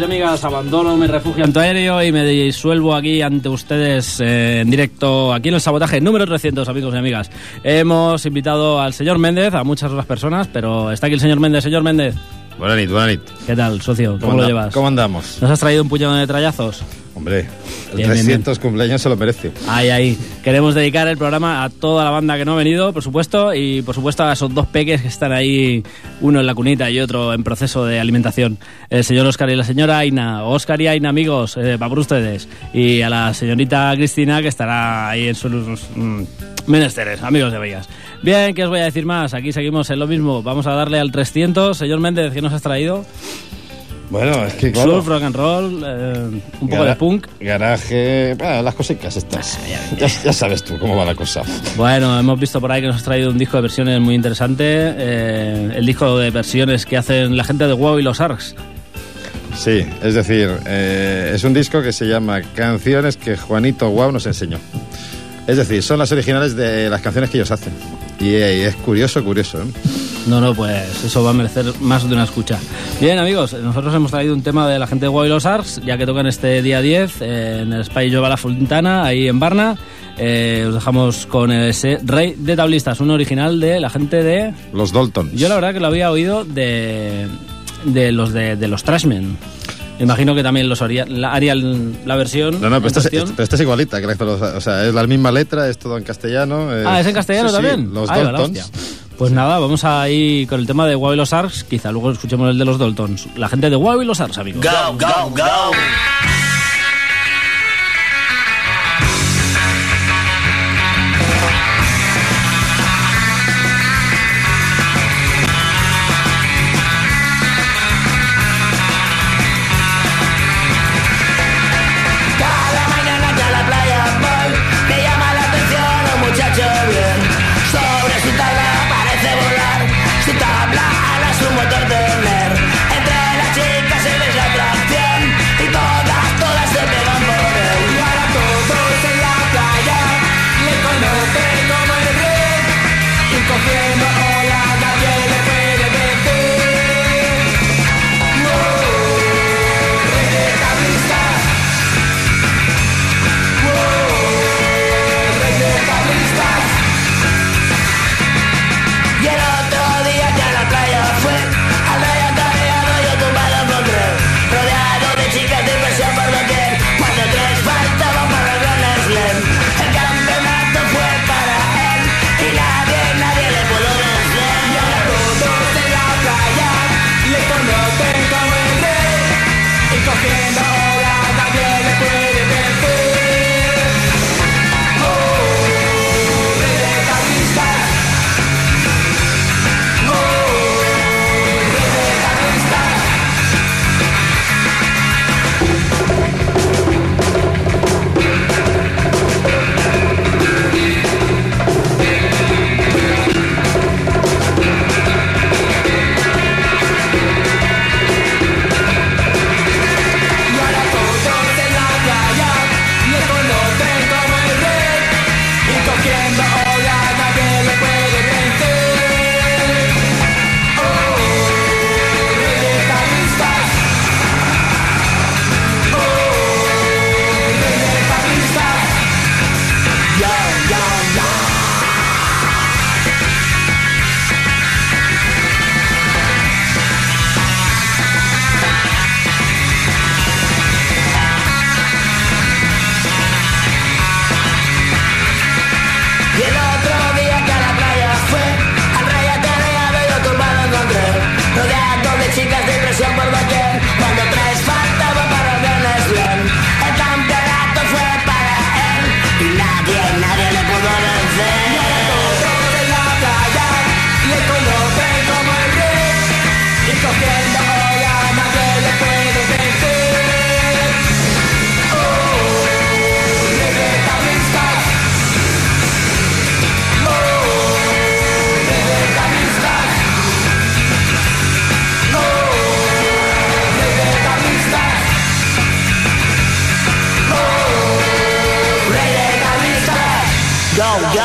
Amigos y amigas, abandono mi refugio antiaéreo y me disuelvo aquí ante ustedes eh, en directo aquí en el sabotaje número 300 amigos y amigas. Hemos invitado al señor Méndez, a muchas otras personas, pero está aquí el señor Méndez. Señor Méndez, Buena nit, buena nit. ¿qué tal, socio? ¿Cómo, lo llevas? ¿Cómo andamos? ¿Nos has traído un puñado de trallazos? Hombre, el Bien, bien, 300 cumpleaños se lo merece. Ahí, ahí. Queremos dedicar el programa a toda la banda que no ha venido, por supuesto, y por supuesto a esos dos peques que están ahí, uno en la cunita y otro en proceso de alimentación. El señor Oscar y la señora Aina. Oscar y Aina, amigos, eh, va por ustedes. Y a la señorita Cristina, que estará ahí en sus mm, menesteres, amigos de Bellas. Bien, ¿qué os voy a decir más? Aquí seguimos en lo mismo. Vamos a darle al 300. Señor Méndez, ¿qué nos has traído? Bueno, es que claro. Surf, rock and roll, eh, un poco gara- de punk. Garaje, bueno, las cositas estas. Ya, ya sabes tú cómo va la cosa. Bueno, hemos visto por ahí que nos has traído un disco de versiones muy interesante. eh, el disco de versiones que hacen la gente de WoW y los ARCs. Sí, es decir, eh, es un disco que se llama Canciones que Juanito Guau nos enseñó. Es decir, son las originales de las canciones que ellos hacen. Y, eh, es curioso, curioso. ¿eh? No, no, pues eso va a merecer más de una escucha. Bien, amigos, nosotros hemos traído un tema de la gente de WoW y los ARCs, ya que tocan este día 10 eh, en el Spy Jova La Fontana, ahí en Barna. Eh, os dejamos con ese Rey de Tablistas, un original de la gente de... Los Daltons. Yo la verdad que lo había oído de, de los de, de los Trashmen. Imagino que también los haría, la, harían la versión. No, no, pero esta, es, esta es igualita. que la- O sea, es la misma letra, es todo en castellano. Ah, ¿es en castellano sí, sí, también? los Ay, va la Daltons. Pues nada, vamos a ir con el tema de Wow y los Arcs. Quizá luego escuchemos el de los Daltons. La gente de Wow y los Arcs, amigos. Go, go, go.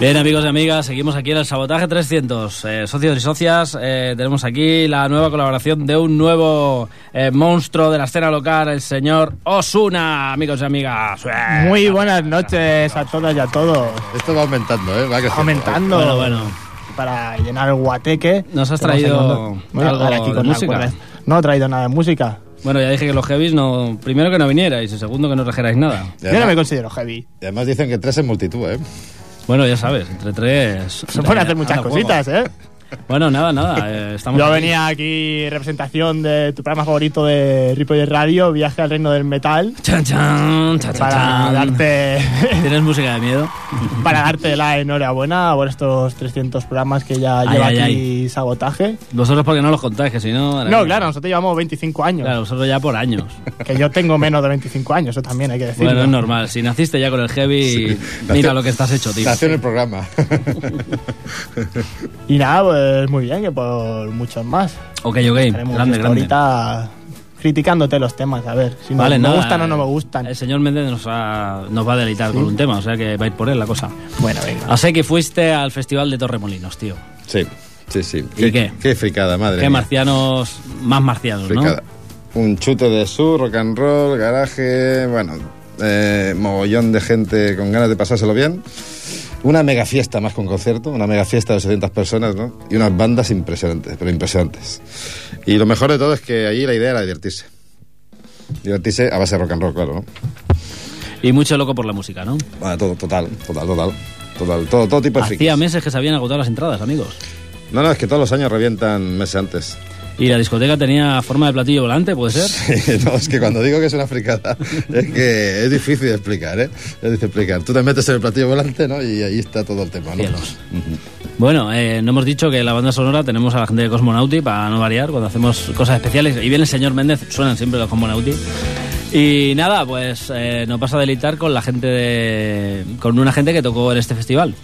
Bien, amigos y amigas, seguimos aquí en el Sabotaje 300. Eh, socios y socias, eh, tenemos aquí la nueva colaboración de un nuevo eh, monstruo de la escena local, el señor Osuna, amigos y amigas. Muy buenas noches a todas y a todos. Esto va aumentando, ¿eh? Va. Aumentando. Bueno, bueno. Para llenar el guateque. Nos has traído a algo aquí de con música. No he traído nada de música. Bueno, ya dije que los heavies no. Primero que no vinierais y segundo que no trajerais nada. Y Yo no me además, considero heavy. y además dicen que tres es multitud, ¿eh? Bueno, ya sabes, entre tres. Se pueden hacer muchas cositas, ¿eh? Bueno, nada, nada. eh, estamos Yo aquí. venía aquí representación de tu programa favorito de Ripollet Radio, Viaje al Reino del Metal, Chan, chan, chan, chan, para chan. darte ¿Tienes música de miedo? para darte la enhorabuena por estos 300 programas que ya Ay, lleva ay, aquí Sabotaje. Vosotros porque no los contáis, que si no... No, claro, nosotros llevamos 25 años. Claro, vosotros ya por años. Que yo tengo menos de 25 años, eso también hay que decirlo. Bueno, es normal. Si naciste ya con el heavy, mira Nació- lo que estás hecho, tío. Nació en el programa. Y nada, pues muy bien, que por muchos más. Ok, ok. Estaremos Grande, grande. ahorita criticándote los temas, a ver si no- Vale, me nada, gustan o no me gustan. El señor Méndez nos, ha- nos va a deleitar con un tema, o sea que va a ir por él la cosa. Bueno, venga. Así que fuiste al Festival de Torremolinos, tío. Sí, sí, sí. ¿Y qué? Qué fricada, madre. Qué mía. marcianos, más marcianos, ¿no? Fricada. Un chute de sur, rock and roll, garaje, bueno, eh, mogollón de gente con ganas de pasárselo bien. Una mega fiesta más con concierto, una mega fiesta de 700 personas, ¿no? Y unas bandas impresionantes, pero impresionantes. Y lo mejor de todo es que allí la idea era divertirse. Divertirse a base de rock and roll, claro, ¿no? Y mucho loco por la música, ¿no? Bueno, todo, total, total, total. Total, todo, todo tipo de Hacía frikis. meses que se habían agotado las entradas, amigos. No, no, es que todos los años revientan meses antes. Y la discoteca tenía forma de platillo volante, ¿puede ser? no, es que cuando digo que es una fricada, es que es difícil de explicar, ¿eh? Es difícil explicar. Tú te metes en el platillo volante, ¿no? Y ahí está todo el tema, ¿no? Cielos. Bueno, eh, no hemos dicho que la banda sonora tenemos a la gente de Cosmonauti para no variar cuando hacemos cosas especiales. Y viene el señor Méndez, suenan siempre los Cosmonauti. Y nada, pues eh, nos vas a deleitar con la gente de, con una gente que tocó en este festival.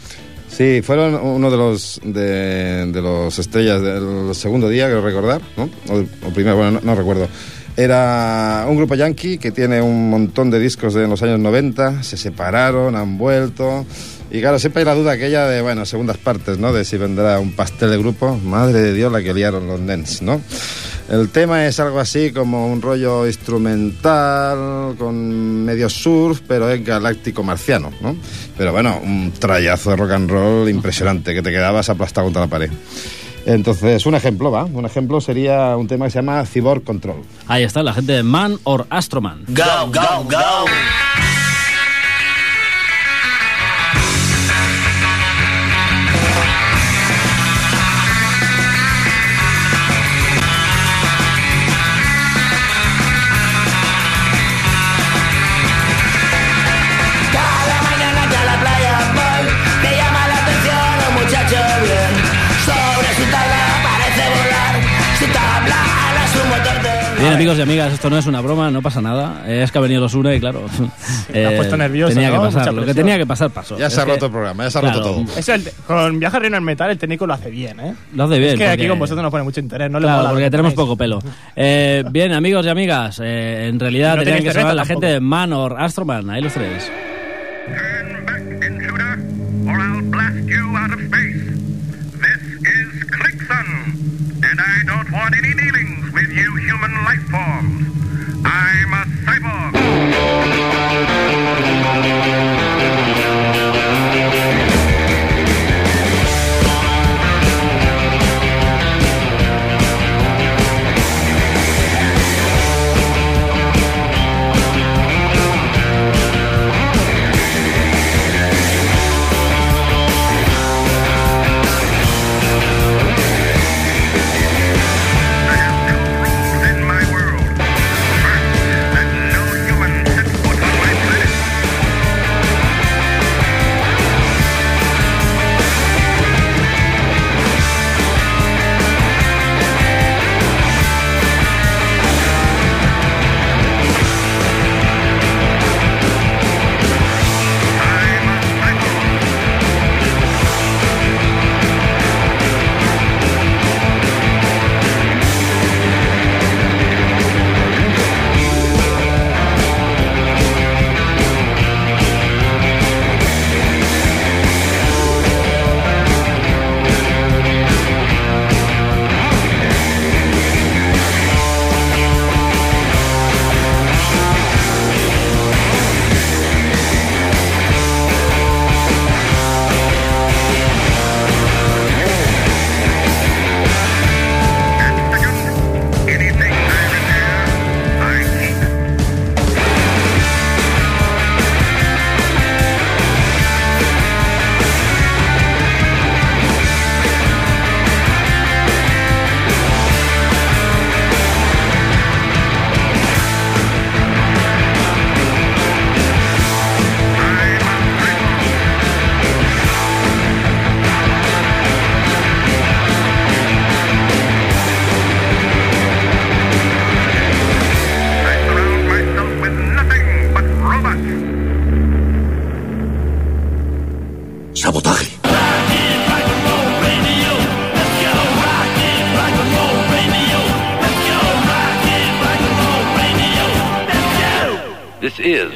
Sí, fueron uno de los de, los estrellas del segundo día, creo recordar, ¿no? O, o primero, bueno, no, no recuerdo. Era un grupo yankee que tiene un montón de discos de los años 90, se separaron, han vuelto. Y claro, siempre hay la duda aquella de, bueno, segundas partes, ¿no? De si vendrá un pastel de grupo. Madre de Dios, la que liaron los nens, ¿no? El tema es algo así como un rollo instrumental, con medio surf, pero es galáctico marciano, ¿no? Pero bueno, un trayazo de rock and roll impresionante, que te quedabas aplastado contra la pared. Entonces, un ejemplo, ¿va? Un ejemplo sería un tema que se llama Cyborg Control. Ahí está, la gente de Man or Astroman. Go, go, go. Amigos y amigas, esto no es una broma, no pasa nada. Eh, Es que ha venido los una y claro. Te has puesto nervioso, Tenía ¿no? que pasar, Mucha lo que tenía que pasar pasó. Ya Es se ha que- roto el programa, ya se ha roto todo. El con Viaje al Reino del Metal, el técnico lo hace bien, ¿eh? Lo hace bien. es que aquí con vosotros no pone mucho interés, no le Claro, lo porque que tenemos poco pelo. Eh, bien, amigos y amigas, eh, en realidad No tenían que sonar la gente de Man or Astroman, ahí los tres.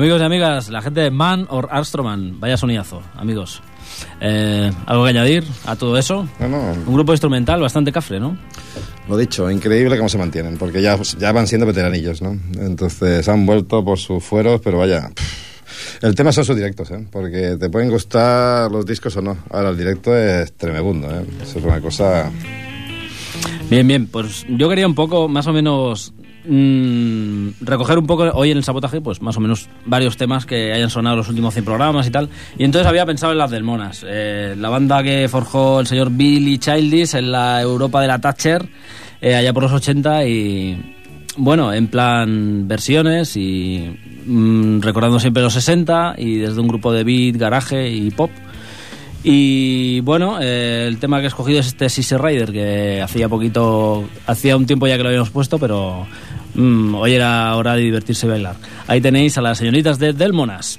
Amigos y amigas, la gente de Man or Astroman, vaya sonidazo, amigos. Eh, ¿Algo que añadir a todo eso? No, no, Un grupo instrumental bastante cafre, ¿no? lo dicho, increíble cómo se mantienen, porque ya, ya van siendo veteranillos, ¿no? Entonces han vuelto por sus fueros, pero vaya. El tema son sus directos, ¿eh? Porque te pueden gustar los discos o no. Ahora, el directo es tremebundo, ¿eh? Eso es una cosa... Bien, bien, pues yo quería un poco, más o menos, mm, recoger un poco hoy en el sabotaje, pues más o menos varios temas que hayan sonado los últimos 100 programas y tal. Y entonces había pensado en las del Monas, eh, la banda que forjó el señor Billy Childish en la Europa de la Thatcher, eh, allá por los 80 y... Bueno, en plan versiones y mm, recordando siempre los 60 y desde un grupo de beat, garaje y pop. Y bueno, eh, el tema que he escogido es este Sissy Rider, que hacía poquito, hacía un tiempo ya que lo habíamos puesto, pero mm, hoy era hora de divertirse y bailar. Ahí tenéis a las señoritas de Delmonas.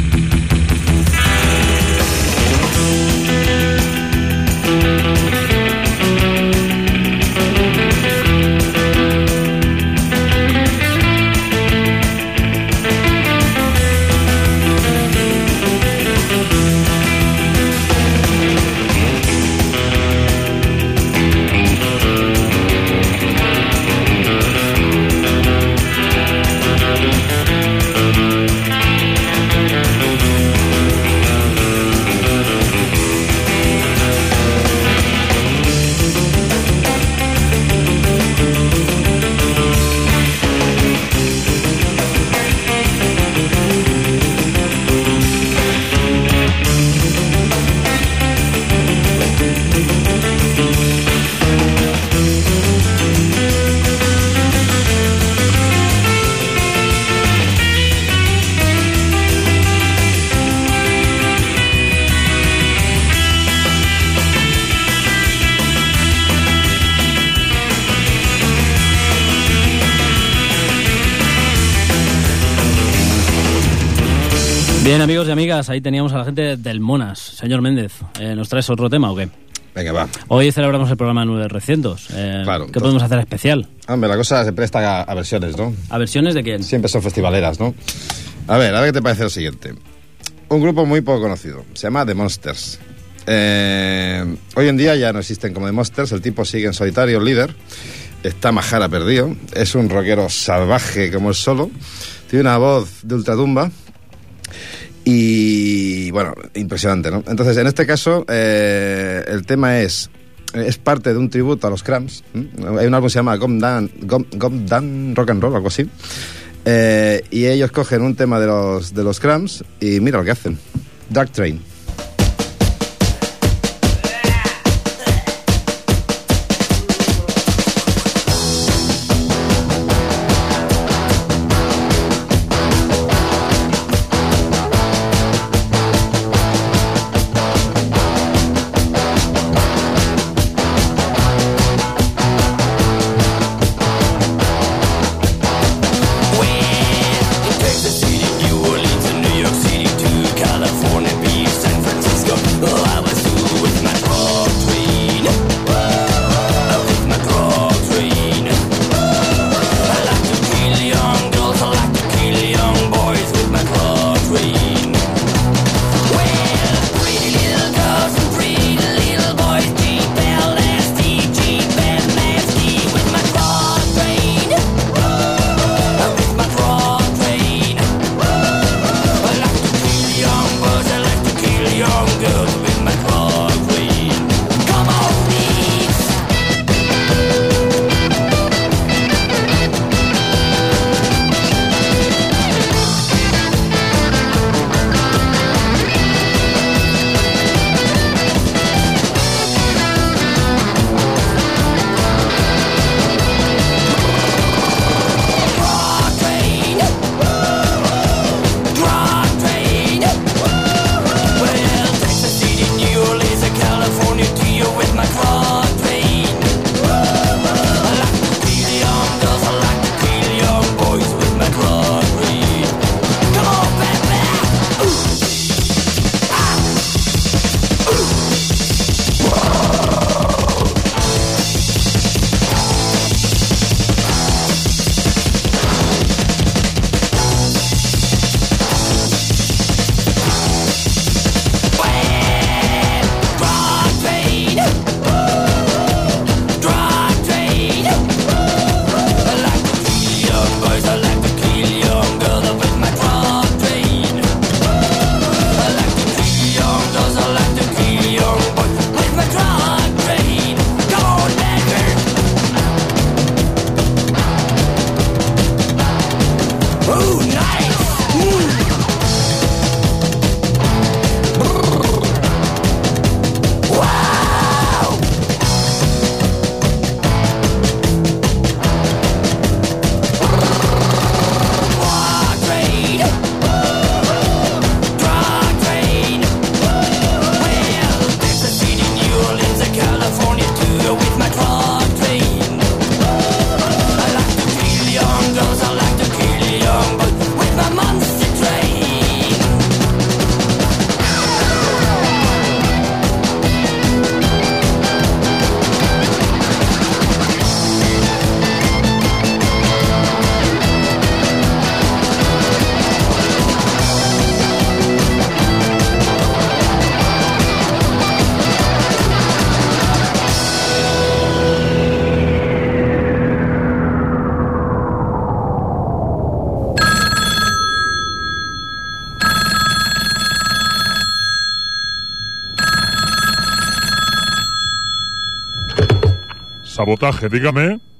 Bien, amigos y amigas, ahí teníamos a la gente del Monas. Señor Méndez, eh, ¿nos traes otro tema o qué? Venga, va. Hoy celebramos el programa 900. Eh, Claro, ¿Qué podemos hacer especial? Hombre, la cosa se presta a, a versiones, ¿no? ¿A versiones de quién? Siempre son festivaleras, ¿no? A ver, a ver qué te parece lo siguiente. Un grupo muy poco conocido. Se llama The Monsters. Eh, hoy en día ya no existen como The Monsters. El tipo sigue en solitario, el líder. Está majara perdido. Es un rockero salvaje como el solo. Tiene una voz de ultratumba. Y bueno, impresionante, ¿no? Entonces, en este caso, eh, el tema es es parte de un tributo a los Cramps. Hay un álbum que se llama Gom Dan, Dan Rock and Roll, algo así. Eh, y ellos cogen un tema de los, de los Cramps y mira lo que hacen. Dark Train. Sabotaje, dígame.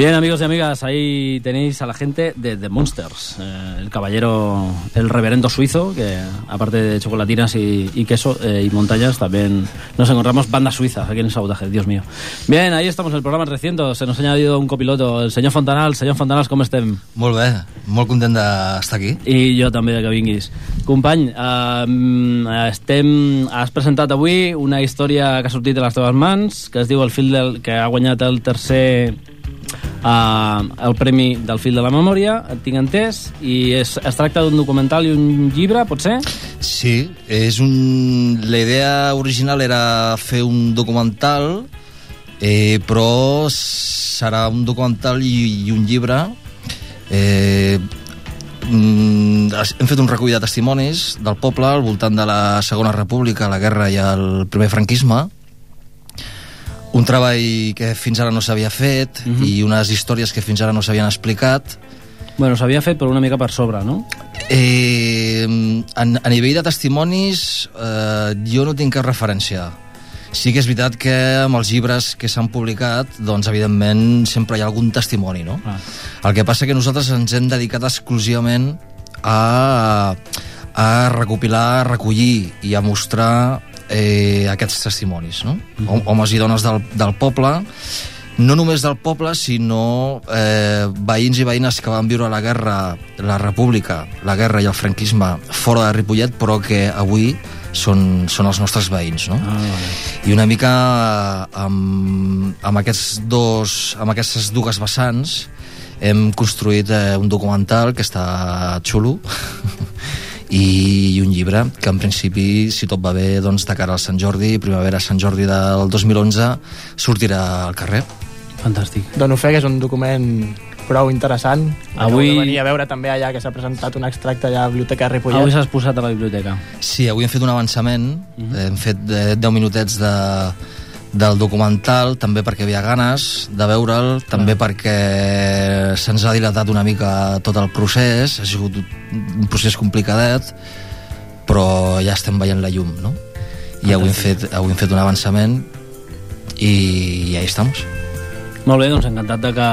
Bien, amigos y amigas, ahí tenéis a la gente de The Monsters, eh, el caballero, el reverendo suizo, que aparte de chocolatinas y, y queso eh, y montañas, también nos encontramos bandas suizas aquí en el sabotaje, Dios mío. Bien, ahí estamos en el programa 300, se nos ha añadido un copiloto, el señor Fontanals. Senyor Fontanals, com estem? Molt bé, molt content d'estar aquí. I jo també que vinguis. Company, eh, estem, has presentat avui una història que ha sortit de les teves mans, que es diu El fil del, que ha guanyat el tercer uh, el Premi del Fil de la Memòria, et tinc entès, i es, es tracta d'un documental i un llibre, pot ser? Sí, és un... la idea original era fer un documental, eh, però serà un documental i, i un llibre. Eh, mm, hem fet un recull de testimonis del poble al voltant de la Segona República, la guerra i el primer franquisme, un treball que fins ara no s'havia fet Mhm. i unes històries que fins ara no s'havien explicat. Bueno, s'havia fet però una mica per sobre, no? Eh, a, a nivell de testimonis, eh, jo no tinc cap referència. Sí que és veritat que amb els llibres que s'han publicat, doncs, evidentment, sempre hi ha algun testimoni, no? Ah. El que passa que nosaltres ens hem dedicat exclusivament a, a recopilar, a recollir i a mostrar eh, aquests testimonis, no? Mhm. Homes i dones del, del poble, no només del poble, sinó eh, veïns i veïnes que van viure la guerra, la república, la guerra i el franquisme fora de Ripollet, però que avui són, són els nostres veïns, no? Ah, vale. I una mica amb, amb, aquests dos, amb aquestes dues vessants hem construït eh, un documental que està xulo i, i un llibre que en principi, si tot va bé, doncs, de cara al Sant Jordi, primavera Sant Jordi del 2011, sortirà al carrer. Fantàstic. Dono fe que és un document prou interessant. Avui- Acabo de venir a veure també allà que s'ha presentat un extracte allà a la Biblioteca de Ripollet. Avui s'has posat a la biblioteca. Sí, avui hem fet un avançament, hem fet eh, 10 minutets de, del documental, també perquè havia ganes de veure'l, també perquè se'ns ha dilatat una mica tot el procés, ha sigut un procés complicadet, però ja estem veient la llum, no? I avui hem fet, avui hem fet un avançament i, i ahí estamos. Molt bé, doncs encantat de que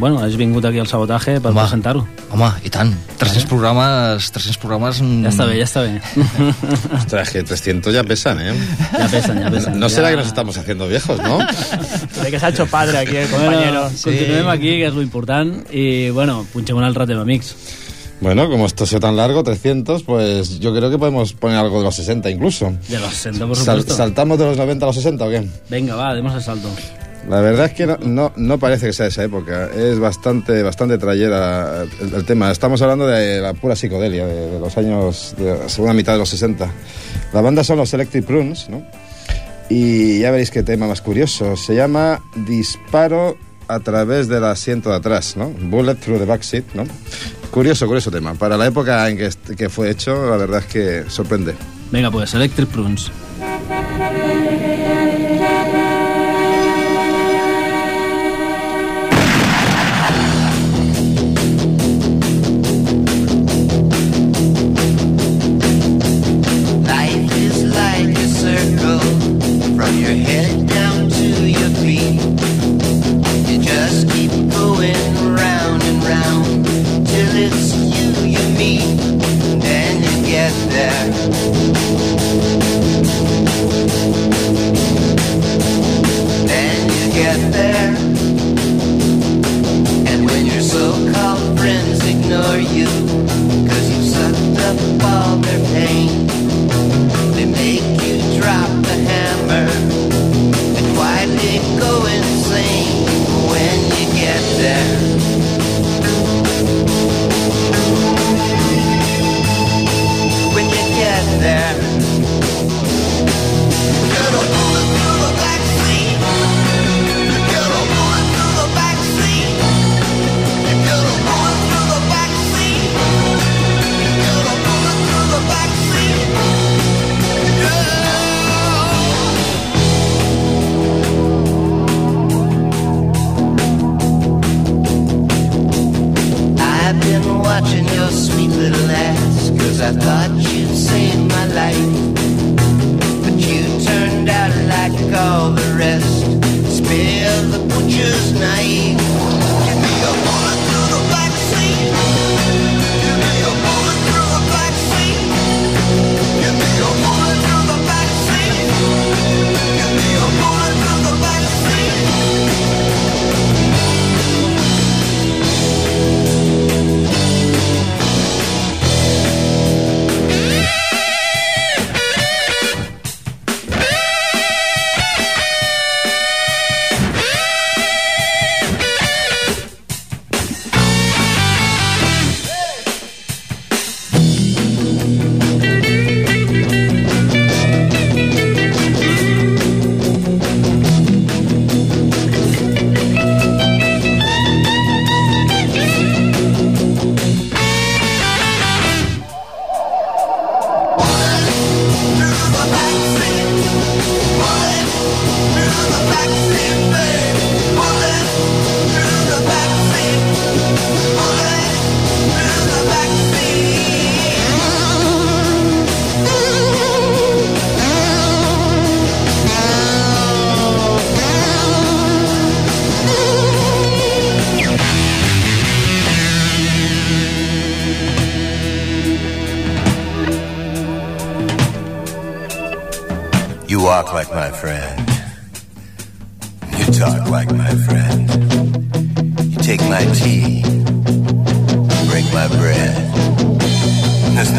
bueno, has vingut aquí al sabotaje per presentar-ho. Home, i tant, 300 programes, 300 programes... mm, Ja està bé, ja està bé. Ostras, que 300 ya pesan, ¿eh? Ya pesan, ya pesan. No será Ya- que nos estamos haciendo viejos, ¿no? De que s'ha hecho padre aquí el compañero. Bueno, continuem aquí, que és lo important, i bueno, punxem un altre tema, amics. Bueno, como esto ha sido tan largo, 300, pues yo creo que podemos poner algo de los 60 incluso. De los 60, por Sal- supuesto. ¿Saltamos de los 90 a los 60 o qué? Venga, va, demos el salto. La verdad es que no, no, no parece que sea esa época. Es bastante, bastante trayera el, el tema. Estamos hablando de la pura psicodelia, de, de los años, de la segunda mitad de los 60. La banda son los Electric Prunes, ¿no? Y ya veréis qué tema más curioso. Se llama Disparo a través del asiento de atrás, ¿no? Bullet through the backseat, ¿no? Curioso, curioso tema. Para la época en que, que fue hecho, la verdad es que sorprende. Venga, pues, Electric Prunes.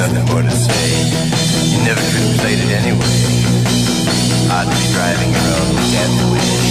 nothing more to say. You never could have played it anyway. I'd be driving around with death wish.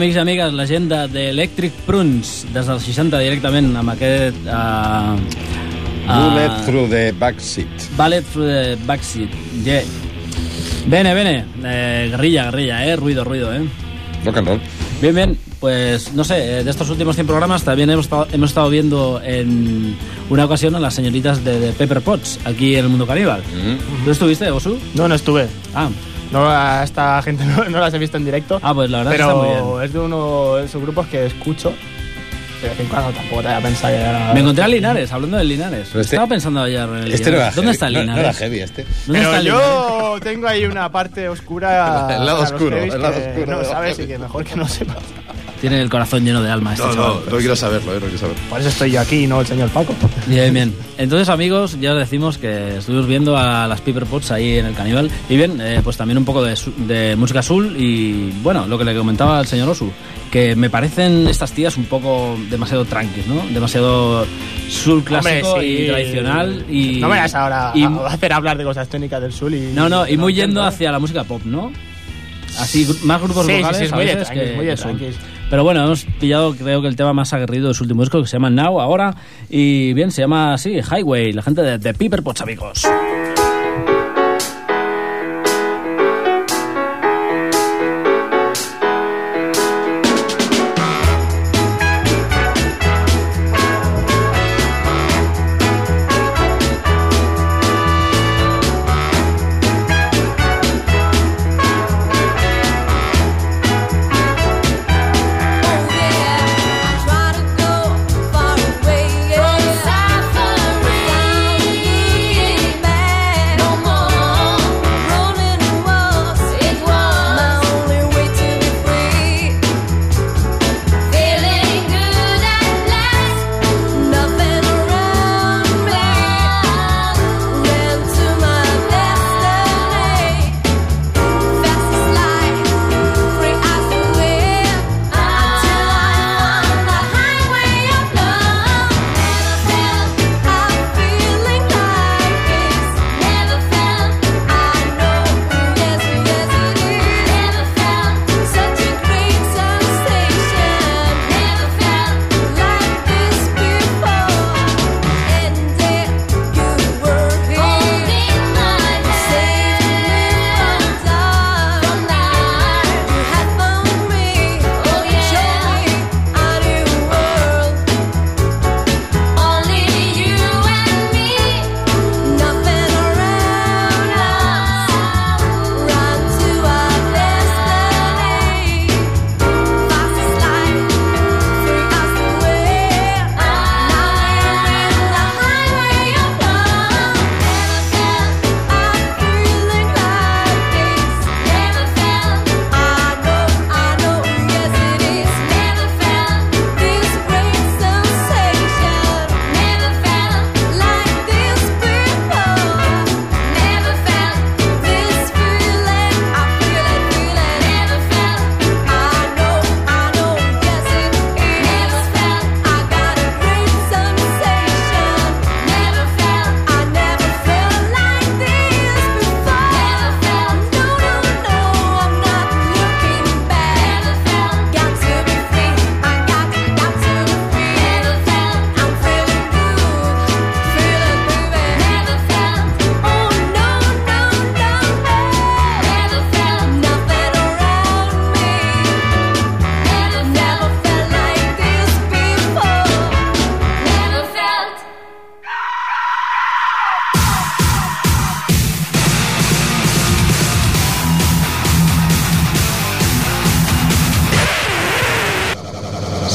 amics i amigues, la gent d'Electric de, Prunes, des dels 60 directament, amb aquest... Uh, uh, Bullet through the backseat. Bullet through the backseat, yeah. Bene, bene. Eh, guerrilla, guerrilla, eh. Ruido, ruido, eh. Rock and roll. Bien, bien. Pues no sé, eh, de estos últimos 100 programas también hemos estado, hemos estado viendo en una ocasión a las señoritas de, de Pepper Potts aquí en el mundo caníbal. Mm -hmm. ¿Tú estuviste, Osu? No, no estuve. Ah, No, a esta gente no, no las he visto en directo. Ah, pues la verdad que está muy Pero bien. es de uno de esos grupos que escucho. De vez en cuando tampoco te voy a pensar que era... Me encontré a Linares, hablando de Linares. Pero este- Estaba pensando ayer en el Este no Linares. era ¿Dónde heavy, está el no- Linares? no era heavy este. ¿Dónde Pero está Linares? yo tengo ahí una parte oscura. El lado oscuro, el lado oscuro No sabes y que mejor que no sepas. Tiene el corazón lleno de alma este No, chaval. no, no quiero saberlo, eh, no quiero saberlo. Por eso estoy yo aquí y no el señor Paco. Bien, bien. Entonces, amigos, ya os decimos que estuvimos viendo a las Piper Pots ahí en el Caníbal. Y bien, eh, pues también un poco de, de música azul y, bueno, lo que le comentaba al señor Osu, que me parecen estas tías un poco demasiado tranquis, ¿no? Demasiado soul clásico Hombre, sí. y tradicional. Y, No me vas ahora y- a hacer hablar de cosas técnicas del sur y... No, no, y muy entiendo, yendo hacia la música pop, ¿no? Así, más grupos Sí, sí, vocales sí, es a muy de veces tranquis, que, muy de que. Pero bueno, hemos pillado creo que el tema más aguerrido de su último disco que se llama Now, ahora. Y bien, se llama así, Highway, la gente de, de Piper Pots,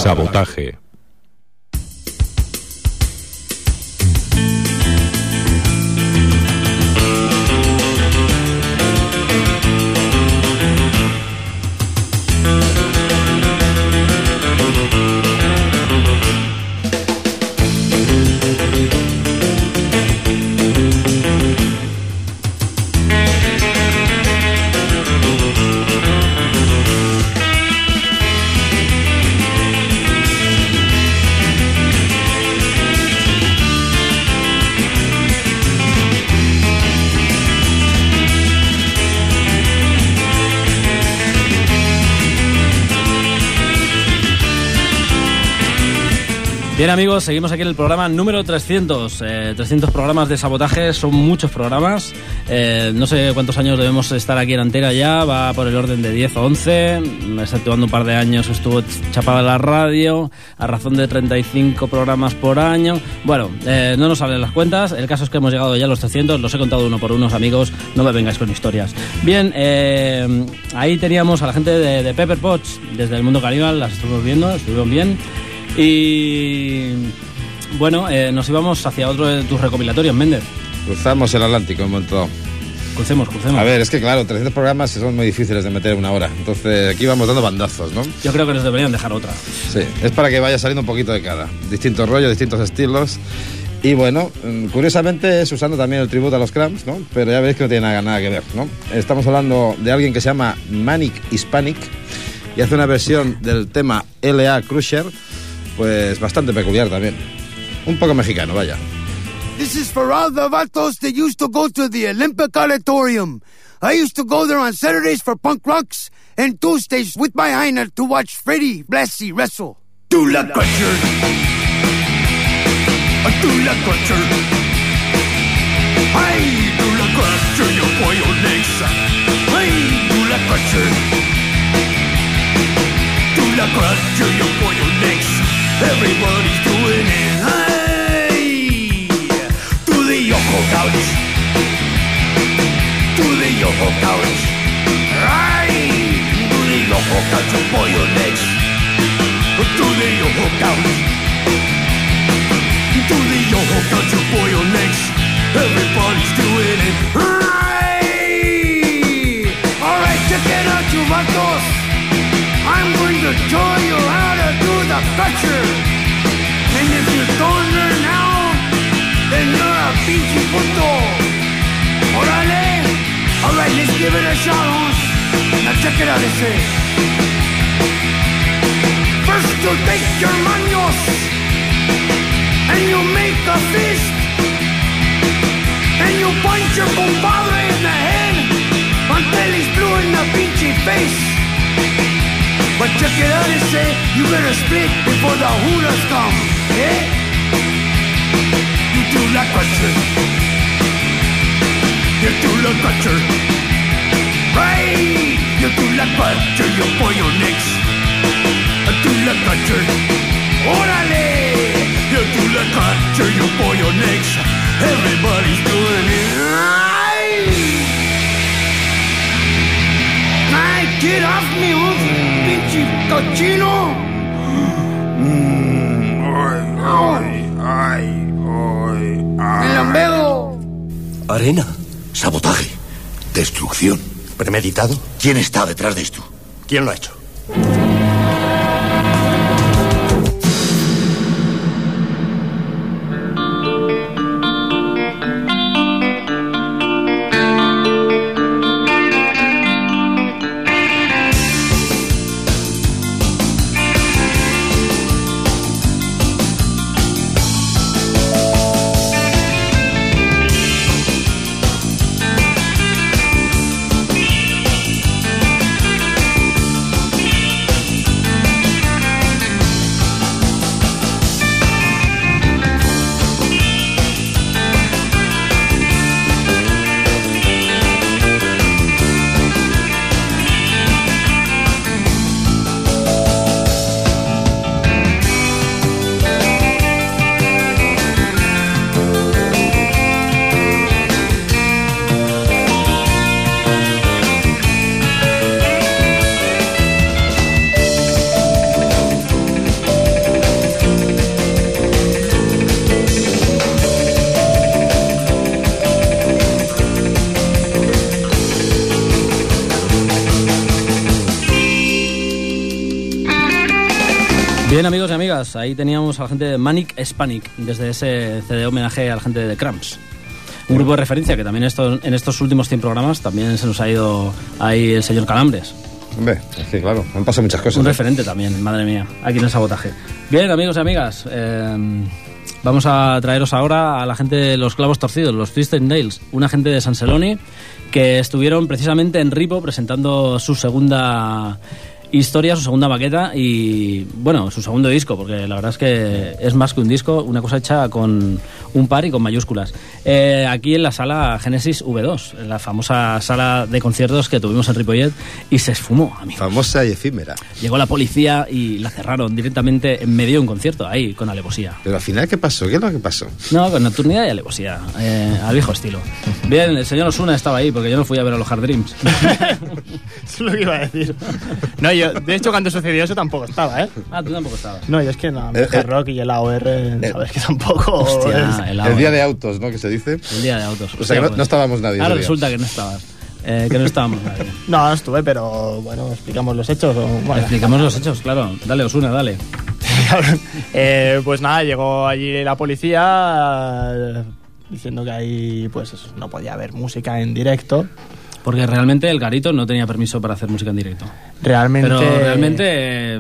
Sabotaje. Bien amigos, seguimos aquí en el programa número 300. Eh, 300 programas de sabotaje, son muchos programas. Eh, no sé cuántos años debemos estar aquí en Antena ya, va por el orden de 10 o 11. Exceptuando un par de años estuvo chapada la radio, a razón de 35 programas por año. Bueno, eh, no nos salen las cuentas, el caso es que hemos llegado ya a los 300, los he contado uno por unos amigos, no me vengáis con historias. Bien, eh, ahí teníamos a la gente de, de Pepper Potts, desde el mundo caníbal, las estuvimos viendo, estuvieron bien. Y bueno, eh, nos íbamos hacia otro de tus recopilatorios, Méndez. Cruzamos el Atlántico en montón. Crucemos, crucemos. A ver, es que claro, 300 programas son muy difíciles de meter en una hora. Entonces aquí vamos dando bandazos, ¿no? Yo creo que nos deberían dejar otra. Sí, es para que vaya saliendo un poquito de cada. Distintos rollos, distintos estilos. Y bueno, mm, curiosamente es usando también el tributo a los Cramps, ¿no? Pero ya veréis que no tiene nada, nada que ver, ¿no? Estamos hablando de alguien que se llama Manic Hispanic y hace una versión del tema L.A. Crusher, pues bastante peculiar también. Un poco mexicano, vaya. This is for all the vatos that used to go to the Olympic Auditorium. I used to go there on Saturdays for punk rocks and Tuesdays with my Heiner to watch Freddie Blassie wrestle. Do la crutcher. Do la crutcher. Ay, do la crutcher, yo pollo legs. Ay, do la crutcher. Do la crutcher, yo pollo legs. Everybody's doing it. Hey, to the Yoko couch. To the Yoko couch. Right, to the Yoko couch for your legs. To the Yoko couch. To the Yoko couch for your legs. Everybody's doing it. Right. All right, check it out, you vatos. I'm going to show you how And if you don't learn now, then you're a pinche puto. Orale. All right, let's give it a shot. Now check it out, it says. First you take your manos and you make a fist. And you punch your compadre in the head until he's blue in the pinche face. But you out and say you better split before the hooters come, eh? You do like butcher, You do like butcher, Right! You do like butcher, you for your necks. Do not culture. Orale! You do like butcher, you for your necks. Everybody's doing it right! Off me, oh, pinche cochino! Ay, ay, ay, ay. ¡El lambedo! Arena, sabotaje, destrucción. ¿Premeditado? ¿Quién está detrás de esto? ¿Quién lo ha hecho? Ahí teníamos a la gente de Manic Hispanic, desde ese CD homenaje a la gente de Cramps. Un grupo de referencia que también esto, en estos últimos 100 programas también se nos ha ido ahí el señor Calambres. Hombre, que claro, han pasado muchas cosas. Un ¿eh? referente también, madre mía, aquí en el sabotaje. Bien, amigos y amigas, eh, vamos a traeros ahora a la gente de los clavos torcidos, los Twisted Nails, una gente de San Celoni que estuvieron precisamente en Ripo presentando su segunda Historia, su segunda maqueta y, bueno, su segundo disco, porque la verdad es que es más que un disco, una cosa hecha con un par y con mayúsculas. Eh, aquí en la sala Genesis V2, en la famosa sala de conciertos que tuvimos en Ripollet y se esfumó, amigo. Famosa y efímera. Llegó la policía y la cerraron directamente en medio de un concierto, ahí, con alevosía. Pero al final, ¿qué pasó? ¿Qué es lo que pasó? No, con nocturnidad y alevosía, eh, al viejo estilo. Bien, el señor Osuna estaba ahí, porque yo no fui a ver a los Hard Dreams. Eso es lo que iba a decir. No, yo, de hecho, cuando sucedió eso tampoco estaba, ¿eh? Ah, tú tampoco estabas. No, yo es que no, Eh, el eh, rock y el AOR, sabes que tampoco. Hostia, es- el El día de autos, ¿no? Que se dice. El día de autos. O sea, que no, no estábamos nadie. Ahora resulta que no estabas. Eh, que no estábamos nadie. No, no estuve, pero bueno, explicamos los hechos. o- bueno. Explicamos los hechos, claro. Dale, Osuna, dale. Eh, pues nada, llegó allí la policía eh, diciendo que ahí pues eso, no podía haber música en directo. Porque realmente el Garito no tenía permiso para hacer música en directo. Realmente. Pero realmente eh,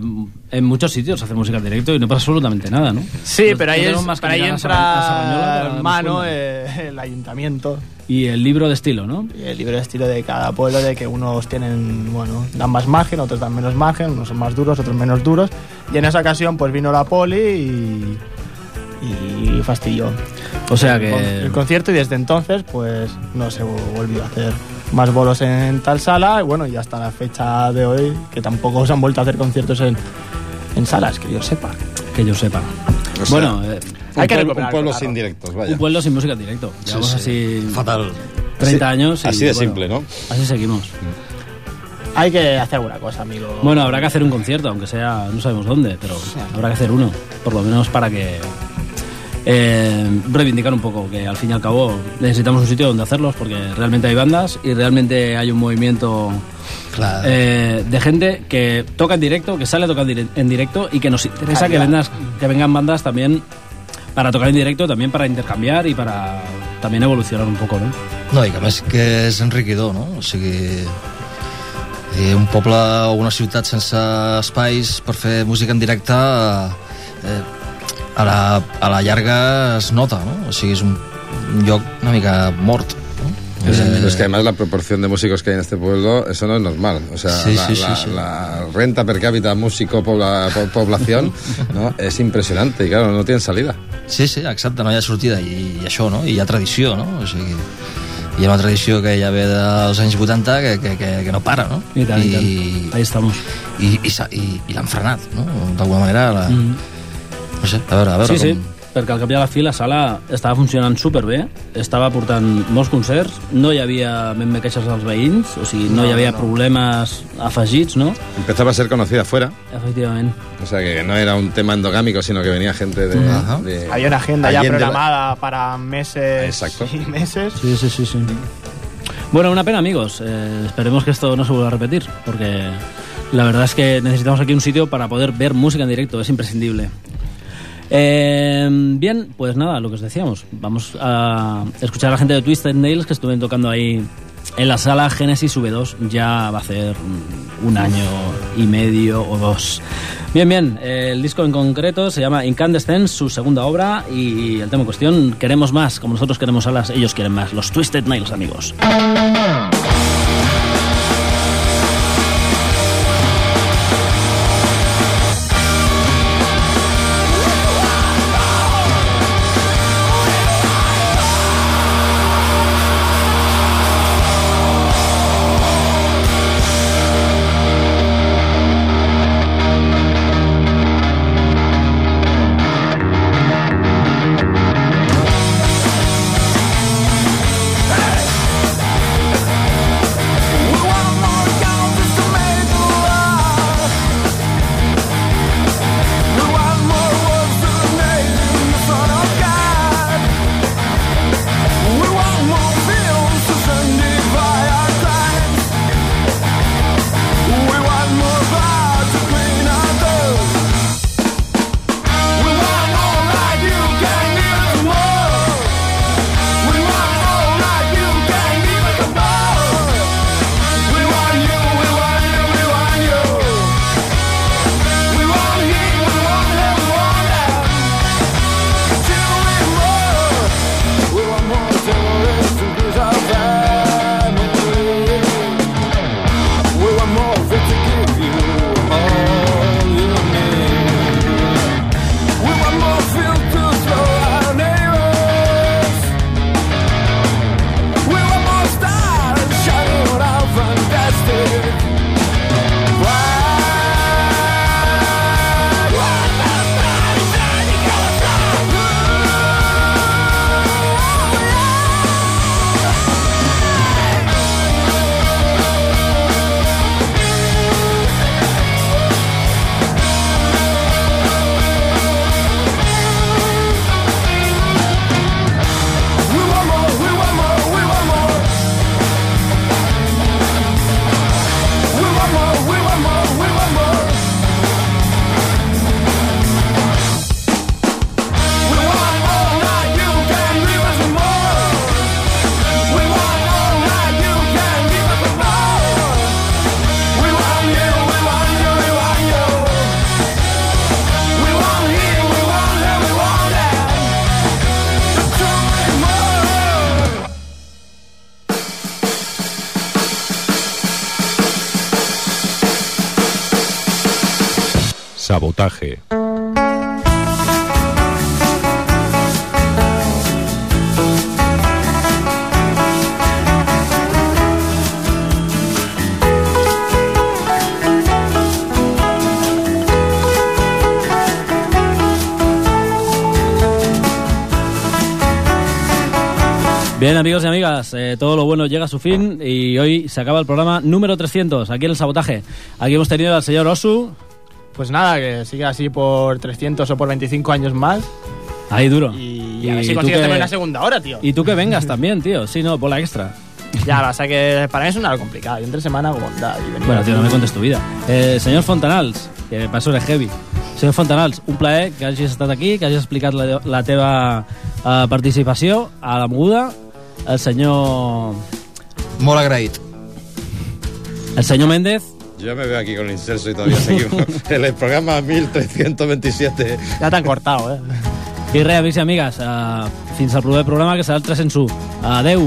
en muchos sitios hace música en directo y no pasa absolutamente nada, ¿no? Sí, pero ahí, es, más pero ahí para entra en mano eh, el ayuntamiento Y el libro de estilo, ¿no? y el libre estilo de cada pueblo, de que unos tienen, bueno, dan más margen, otros dan menos margen, unos son más duros, otros menos duros. Y en esa ocasión, pues vino la poli y, y fastidió. O sea que... el concierto y desde entonces, pues no se volvió a hacer más bolos en tal sala. Y bueno, y hasta la fecha de hoy, que tampoco se han vuelto a hacer conciertos en, en salas, que yo sepa. Que yo sepa. O sea, bueno, eh, Un Hay que pueblo, recuperar un pueblo sin directos, vaya. un pueblo sin música en directo. Llevamos sí. así Fatal. 30 Así- años. y, así de bueno, simple, ¿no? Así seguimos. Hay que hacer alguna cosa, amigo. Bueno, habrá que hacer un concierto, aunque sea, no sabemos dónde, pero habrá que hacer uno, por lo menos para que eh, reivindicar un poco que al fin y al cabo necesitamos un sitio donde hacerlos, porque realmente hay bandas y realmente hay un movimiento Claro. eh, de gente que toca en directo, que sale a tocar en directo y que nos interesa que, vendas, que vengan bandas también para tocar en directo, también para intercambiar y para también evolucionar un poco, ¿no? No, i que a més que és enriquidor, no? O sigui, un poble o una ciutat sense espais per fer música en directe eh, a, la, a la llarga es nota, no? O sigui, és un, un lloc una mica mort. Es, Eh, es que además la proporción de músicos que hay en este pueblo, eso no es normal. O sea, Sí, la, sí, sí, la- sí. la renta per cápita músico pobla- po- población ¿no? es impresionante y claro, no tienen salida. Sí, sí, exacte, no hi ha sortida i, i això, no? I hi ha tradició, no? O sigui, hi ha una tradició que ja ve dels anys 80 que, que, que, que no para, no? I tant, i I, tant. Ahí estamos. i, i, i, i l'han frenat, no? D'alguna manera, la, Mm. No sé, a veure, a veure Sí, sí, com... perquè al cap i a la fi la sala estava funcionant superbé, estava portant molts concerts, no hi havia ben bé queixes dels veïns, o sigui, no, No, hi havia no. problemes afegits, no? Empezaba a ser conocida fuera, Efectivament. o sea que no era un tema endogámico, sino que venía gente de... Ajá. de- Había una agenda ya Allende la- programada para meses Exacto. y meses. Sí, sí, sí, sí. Bueno, una pena, amigos. Eh, esperemos que esto no se vuelva a repetir, porque la verdad es que necesitamos aquí un sitio para poder ver música en directo, es imprescindible. Eh, bien, pues nada, lo que os decíamos. Vamos a escuchar a la gente de Twisted Nails que estuvieron tocando ahí en la sala Genesis V2. Ya va a ser un año y medio o dos. Bien, bien, el disco en concreto se llama Incandescence, su segunda obra, y el tema en cuestión, queremos más, como nosotros queremos alas, ellos quieren más, los Twisted Nails, amigos. Sabotaje. Bien, amigos y amigas, eh, todo lo bueno llega a su fin y hoy se acaba el programa número 300, aquí en el sabotaje. Aquí hemos tenido al señor Osu. Pues nada, que siga así por 300 o por 25 años más. Ahí duro. Y, a ver si consigues también la segunda hora, tío. Y tú que vengas también, tío. Sí, no, por la extra. Ya, pasa que para mí es una hora complicada. Yo entre semana como tal. y Bueno, tío, no me contes tu vida. Eh, senyor Fontanals, que per això eres heavy. Senyor Fontanals, un plaer que hagis estat aquí, que hagis explicat la, la teva eh, participació a la moguda. El senyor... Molt agraït. El senyor Méndez. Yo me veo aquí con el incenso y todavía seguimos en el programa 1327. Ya t'han cortado, eh? I res, amics i amigues, eh, fins al proper programa, que serà el 301. Adeu!